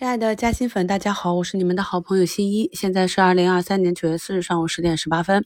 亲爱的嘉兴粉，大家好，我是你们的好朋友新一。现在是二零二三年九月四日上午十点十八分。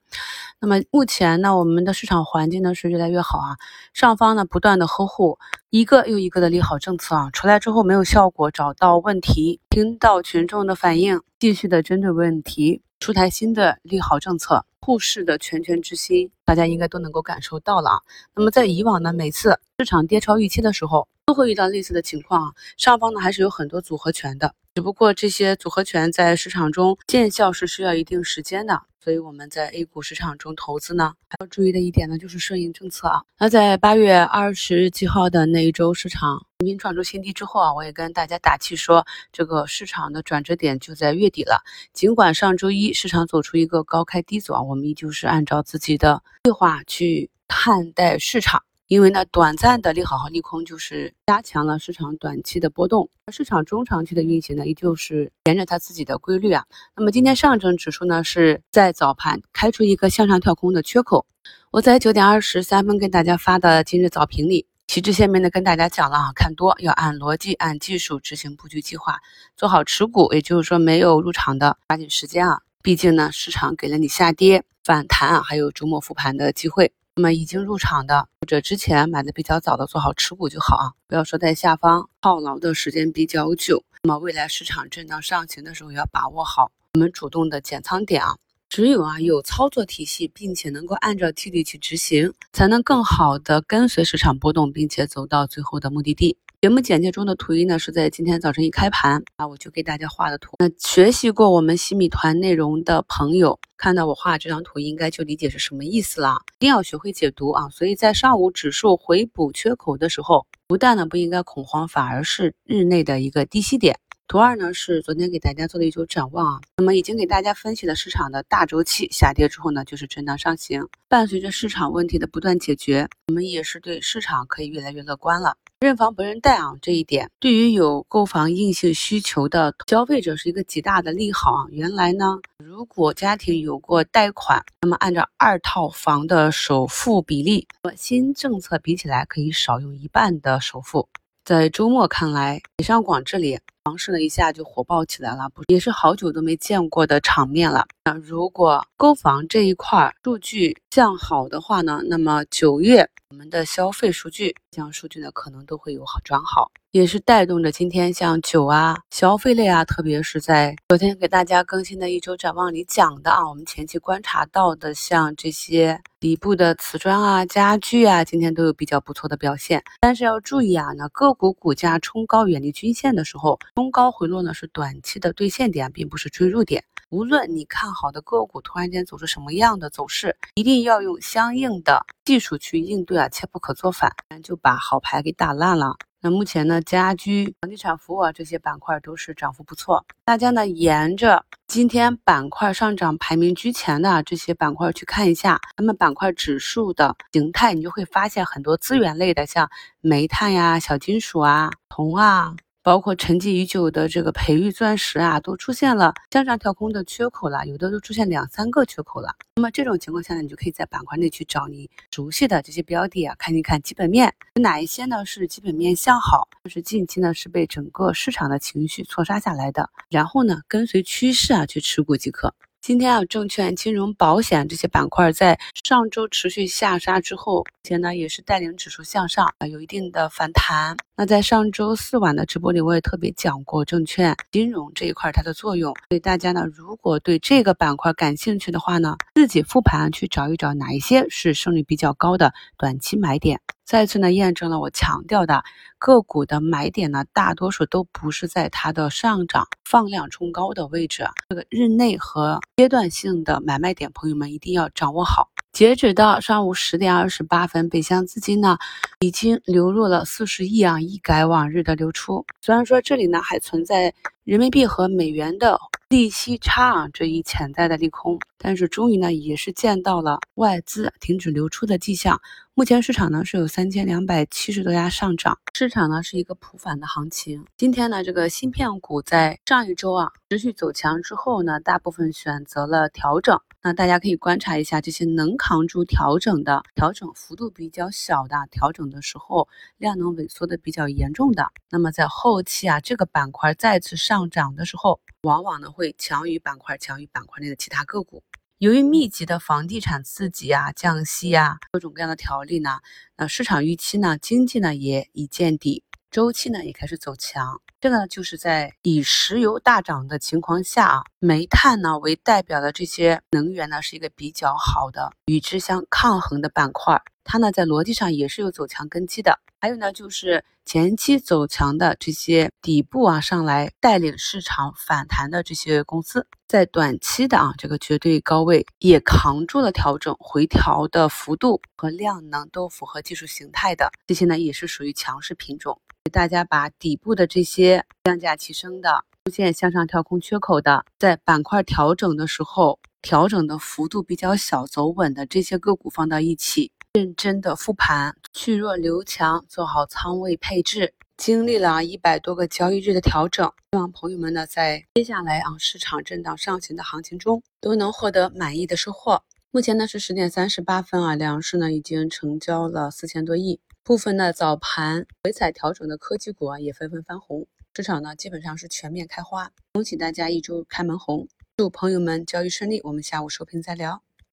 那么目前呢，我们的市场环境呢是越来越好啊。上方呢不断的呵护一个又一个的利好政策啊，出来之后没有效果，找到问题，听到群众的反应，继续的针对问题出台新的利好政策，护市的拳拳之心，大家应该都能够感受到了啊。那么在以往呢，每次市场跌超预期的时候。都会遇到类似的情况啊，上方呢还是有很多组合拳的，只不过这些组合拳在市场中见效是需要一定时间的，所以我们在 A 股市场中投资呢，还要注意的一点呢就是顺应政策啊。那在八月二十几号的那一周市场频频创出新低之后啊，我也跟大家打气说，这个市场的转折点就在月底了。尽管上周一市场走出一个高开低走啊，我们依旧是按照自己的计划去看待市场。因为呢，短暂的利好和利空就是加强了市场短期的波动，而市场中长期的运行呢，依旧是沿着它自己的规律啊。那么今天上证指数呢，是在早盘开出一个向上跳空的缺口。我在九点二十三分跟大家发的今日早评里，旗帜鲜明的跟大家讲了啊，看多要按逻辑、按技术执行布局计划，做好持股，也就是说没有入场的抓紧时间啊，毕竟呢，市场给了你下跌、反弹啊，还有周末复盘的机会。那么已经入场的或者之前买的比较早的，做好持股就好啊，不要说在下方套牢的时间比较久。那么未来市场震荡上行的时候，也要把握好我们主动的减仓点啊。只有啊有操作体系，并且能够按照纪律去执行，才能更好的跟随市场波动，并且走到最后的目的地。节目简介中的图一呢，是在今天早晨一开盘啊，我就给大家画的图。那学习过我们新米团内容的朋友，看到我画这张图，应该就理解是什么意思了。一定要学会解读啊！所以在上午指数回补缺口的时候，不但呢不应该恐慌，反而是日内的一个低吸点。图二呢是昨天给大家做的一周展望啊，那么已经给大家分析了市场的大周期下跌之后呢，就是震荡上行，伴随着市场问题的不断解决，我们也是对市场可以越来越乐观了。认房不认贷啊，这一点对于有购房硬性需求的消费者是一个极大的利好啊。原来呢，如果家庭有过贷款，那么按照二套房的首付比例和新政策比起来，可以少用一半的首付。在周末看来，北上广这里。尝试了一下就火爆起来了，不也是好久都没见过的场面了。那如果购房这一块数据向好的话呢，那么九月我们的消费数据这样数据呢可能都会有好转好，也是带动着今天像酒啊、消费类啊，特别是在昨天给大家更新的一周展望里讲的啊，我们前期观察到的像这些底部的瓷砖啊、家具啊，今天都有比较不错的表现。但是要注意啊，那个股股价冲高远离均线的时候。冲高回落呢是短期的兑现点，并不是追入点。无论你看好的个股突然间走出什么样的走势，一定要用相应的技术去应对啊啊，切不可做反，就把好牌给打烂了。那目前呢，家居、房地产服务啊这些板块都是涨幅不错。大家呢沿着今天板块上涨排名居前的这些板块去看一下，那么板块指数的形态，你就会发现很多资源类的，像煤炭呀、小金属啊、铜啊。包括沉寂已久的这个培育钻石啊，都出现了向上跳空的缺口了，有的都出现两三个缺口了。那么这种情况下呢，你就可以在板块内去找你熟悉的这些标的啊，看一看基本面哪一些呢是基本面向好，就是近期呢是被整个市场的情绪错杀下来的，然后呢跟随趋势啊去持股即可。今天啊，证券、金融、保险这些板块在上周持续下杀之后，且呢也是带领指数向上啊，有一定的反弹。那在上周四晚的直播里，我也特别讲过证券、金融这一块它的作用。所以大家呢，如果对这个板块感兴趣的话呢，自己复盘去找一找哪一些是胜率比较高的短期买点。再次呢，验证了我强调的个股的买点呢，大多数都不是在它的上涨放量冲高的位置，这个日内和阶段性的买卖点，朋友们一定要掌握好。截止到上午十点二十八分，北向资金呢已经流入了四十亿啊，一改往日的流出。虽然说这里呢还存在人民币和美元的。利息差啊，这一潜在的利空，但是终于呢，也是见到了外资停止流出的迹象。目前市场呢是有三千两百七十多家上涨，市场呢是一个普反的行情。今天呢，这个芯片股在上一周啊持续走强之后呢，大部分选择了调整。那大家可以观察一下这些能扛住调整的、调整幅度比较小的、调整的时候量能萎缩的比较严重的，那么在后期啊这个板块再次上上涨的时候，往往呢会强于板块、强于板块内的其他个股。由于密集的房地产刺激啊、降息啊各种各样的条例呢，那市场预期呢经济呢也已见底，周期呢也开始走强。这个呢，就是在以石油大涨的情况下啊，煤炭呢为代表的这些能源呢，是一个比较好的与之相抗衡的板块。它呢在逻辑上也是有走强根基的。还有呢，就是前期走强的这些底部啊上来带领市场反弹的这些公司，在短期的啊这个绝对高位也扛住了调整回调的幅度和量能都符合技术形态的，这些呢也是属于强势品种。大家把底部的这些量价齐升的、出现向上跳空缺口的，在板块调整的时候调整的幅度比较小、走稳的这些个股放到一起，认真的复盘，去弱留强，做好仓位配置。经历了一百多个交易日的调整，希望朋友们呢在接下来啊市场震荡上行的行情中都能获得满意的收获。目前呢是十点三十八分啊，两市呢已经成交了四千多亿。部分的早盘回踩调整的科技股啊，也纷纷翻红，市场呢基本上是全面开花，恭喜大家一周开门红，祝朋友们交易顺利，我们下午收评再聊。